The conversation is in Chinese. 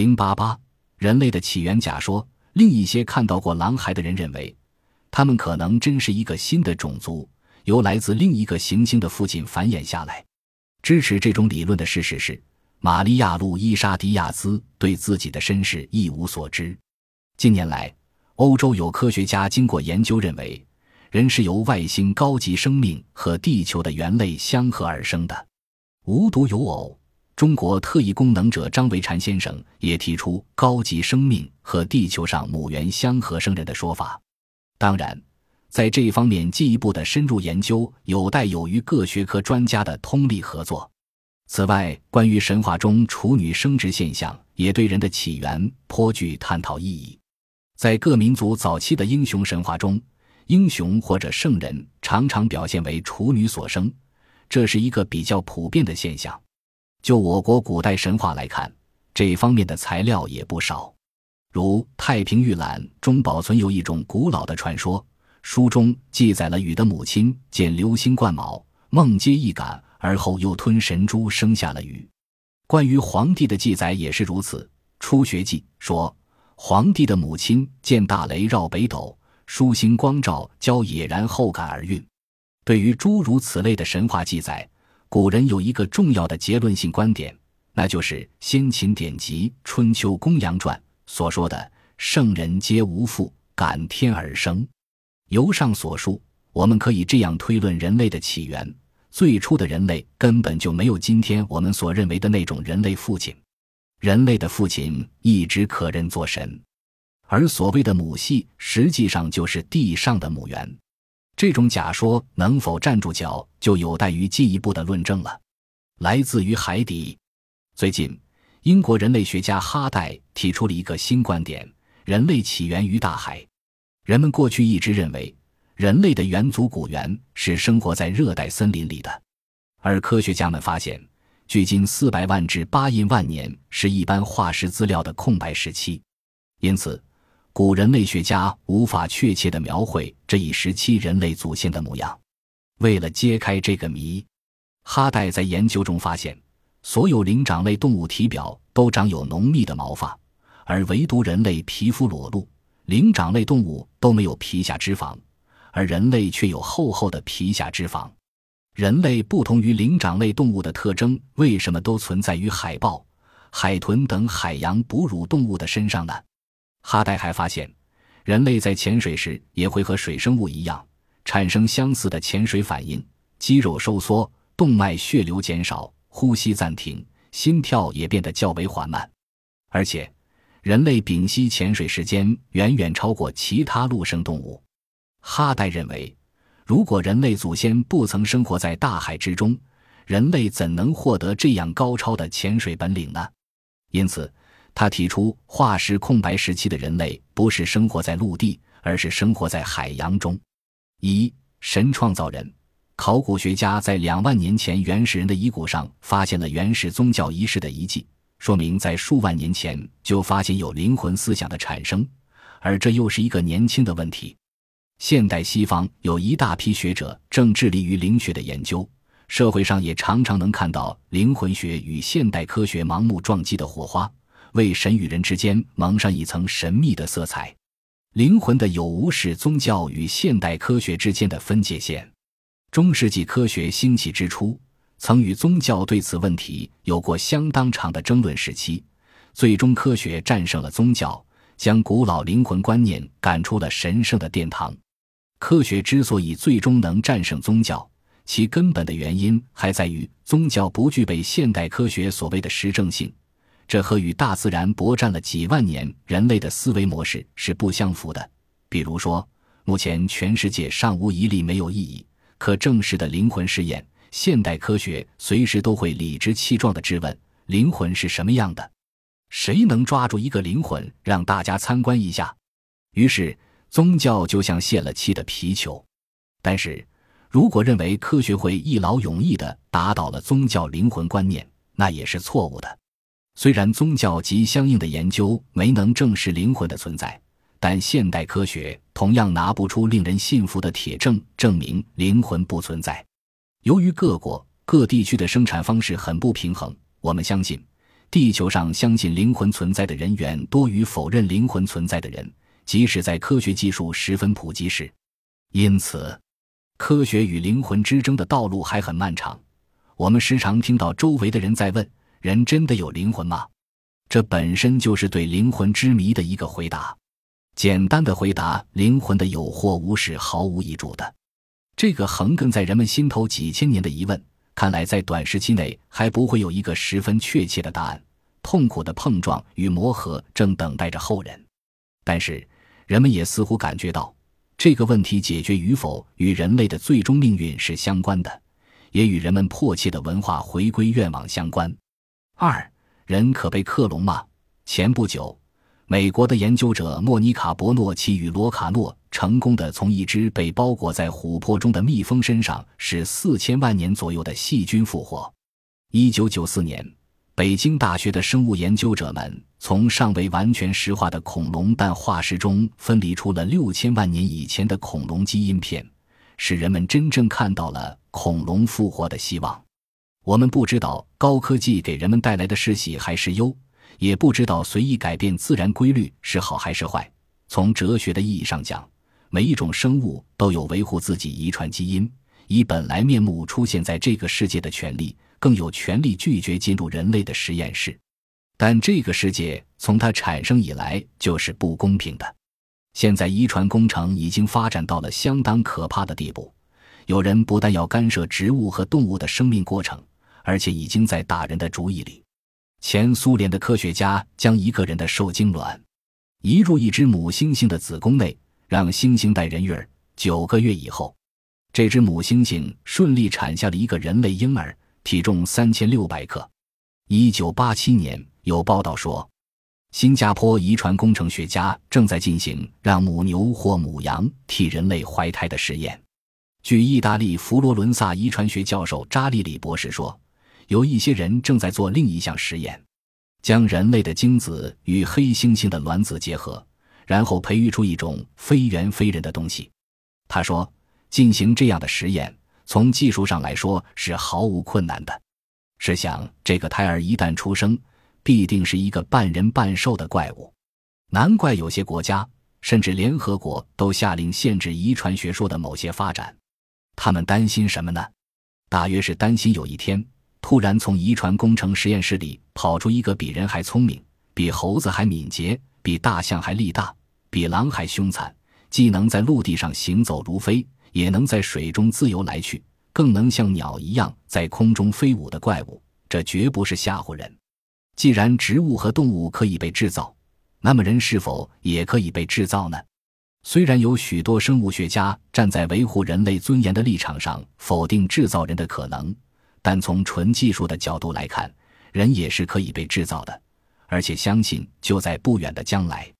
零八八，人类的起源假说。另一些看到过狼孩的人认为，他们可能真是一个新的种族，由来自另一个行星的父亲繁衍下来。支持这种理论的事实是，玛利亚·路伊莎·迪亚兹对自己的身世一无所知。近年来，欧洲有科学家经过研究认为，人是由外星高级生命和地球的猿类相合而生的。无独有偶。中国特异功能者张维禅先生也提出高级生命和地球上母猿相合生人的说法。当然，在这一方面进一步的深入研究有待有于各学科专家的通力合作。此外，关于神话中处女生殖现象，也对人的起源颇具探讨意义。在各民族早期的英雄神话中，英雄或者圣人常常表现为处女所生，这是一个比较普遍的现象。就我国古代神话来看，这方面的材料也不少。如《太平御览》中保存有一种古老的传说，书中记载了禹的母亲见流星贯卯，梦接一感，而后又吞神珠生下了禹。关于黄帝的记载也是如此，《初学记》说黄帝的母亲见大雷绕北斗，疏星光照，交野然后感而孕。对于诸如此类的神话记载。古人有一个重要的结论性观点，那就是先秦典籍《春秋公羊传》所说的“圣人皆无父，感天而生”。由上所述，我们可以这样推论人类的起源：最初的人类根本就没有今天我们所认为的那种人类父亲，人类的父亲一直可认作神，而所谓的母系实际上就是地上的母猿。这种假说能否站住脚，就有待于进一步的论证了。来自于海底。最近，英国人类学家哈代提出了一个新观点：人类起源于大海。人们过去一直认为，人类的远祖古猿是生活在热带森林里的，而科学家们发现，距今四百万至八亿万年是一般化石资料的空白时期，因此。古人类学家无法确切地描绘这一时期人类祖先的模样。为了揭开这个谜，哈代在研究中发现，所有灵长类动物体表都长有浓密的毛发，而唯独人类皮肤裸露。灵长类动物都没有皮下脂肪，而人类却有厚厚的皮下脂肪。人类不同于灵长类动物的特征，为什么都存在于海豹、海豚等海洋哺乳动物的身上呢？哈代还发现，人类在潜水时也会和水生物一样，产生相似的潜水反应：肌肉收缩、动脉血流减少、呼吸暂停、心跳也变得较为缓慢。而且，人类屏息潜水时间远远超过其他陆生动物。哈代认为，如果人类祖先不曾生活在大海之中，人类怎能获得这样高超的潜水本领呢？因此。他提出，化石空白时期的人类不是生活在陆地，而是生活在海洋中。一神创造人，考古学家在两万年前原始人的遗骨上发现了原始宗教仪式的遗迹，说明在数万年前就发现有灵魂思想的产生，而这又是一个年轻的问题。现代西方有一大批学者正致力于灵学的研究，社会上也常常能看到灵魂学与现代科学盲目撞击的火花。为神与人之间蒙上一层神秘的色彩，灵魂的有无是宗教与现代科学之间的分界线。中世纪科学兴起之初，曾与宗教对此问题有过相当长的争论时期。最终，科学战胜了宗教，将古老灵魂观念赶出了神圣的殿堂。科学之所以最终能战胜宗教，其根本的原因还在于宗教不具备现代科学所谓的实证性。这和与大自然搏战了几万年人类的思维模式是不相符的。比如说，目前全世界尚无一例没有意义、可证实的灵魂试验。现代科学随时都会理直气壮地质问：灵魂是什么样的？谁能抓住一个灵魂让大家参观一下？于是，宗教就像泄了气的皮球。但是，如果认为科学会一劳永逸地打倒了宗教灵魂观念，那也是错误的。虽然宗教及相应的研究没能证实灵魂的存在，但现代科学同样拿不出令人信服的铁证证明灵魂不存在。由于各国各地区的生产方式很不平衡，我们相信，地球上相信灵魂存在的人远多于否认灵魂存在的人，即使在科学技术十分普及时。因此，科学与灵魂之争的道路还很漫长。我们时常听到周围的人在问：“人真的有灵魂吗？”这本身就是对灵魂之谜的一个回答。简单的回答：灵魂的有或无是毫无益处的。这个横亘在人们心头几千年的疑问。看来，在短时期内还不会有一个十分确切的答案。痛苦的碰撞与磨合正等待着后人，但是人们也似乎感觉到，这个问题解决与否与人类的最终命运是相关的，也与人们迫切的文化回归愿望相关。二人可被克隆吗？前不久。美国的研究者莫妮卡·伯诺奇与罗卡诺成功的从一只被包裹在琥珀中的蜜蜂身上使四千万年左右的细菌复活。一九九四年，北京大学的生物研究者们从尚未完全石化的恐龙蛋化石中分离出了六千万年以前的恐龙基因片，使人们真正看到了恐龙复活的希望。我们不知道高科技给人们带来的是喜还是忧。也不知道随意改变自然规律是好还是坏。从哲学的意义上讲，每一种生物都有维护自己遗传基因、以本来面目出现在这个世界的权利，更有权利拒绝进入人类的实验室。但这个世界从它产生以来就是不公平的。现在遗传工程已经发展到了相当可怕的地步，有人不但要干涉植物和动物的生命过程，而且已经在打人的主意里。前苏联的科学家将一个人的受精卵移入一只母猩猩的子宫内，让猩猩带人孕儿。九个月以后，这只母猩猩顺利产下了一个人类婴儿，体重三千六百克。一九八七年，有报道说，新加坡遗传工程学家正在进行让母牛或母羊替人类怀胎的实验。据意大利佛罗伦萨遗传学教授扎利里博士说。有一些人正在做另一项实验，将人类的精子与黑猩猩的卵子结合，然后培育出一种非猿非人的东西。他说，进行这样的实验，从技术上来说是毫无困难的。试想，这个胎儿一旦出生，必定是一个半人半兽的怪物。难怪有些国家，甚至联合国都下令限制遗传学说的某些发展。他们担心什么呢？大约是担心有一天。突然从遗传工程实验室里跑出一个比人还聪明、比猴子还敏捷、比大象还力大、比狼还凶残，既能在陆地上行走如飞，也能在水中自由来去，更能像鸟一样在空中飞舞的怪物，这绝不是吓唬人。既然植物和动物可以被制造，那么人是否也可以被制造呢？虽然有许多生物学家站在维护人类尊严的立场上否定制造人的可能。但从纯技术的角度来看，人也是可以被制造的，而且相信就在不远的将来。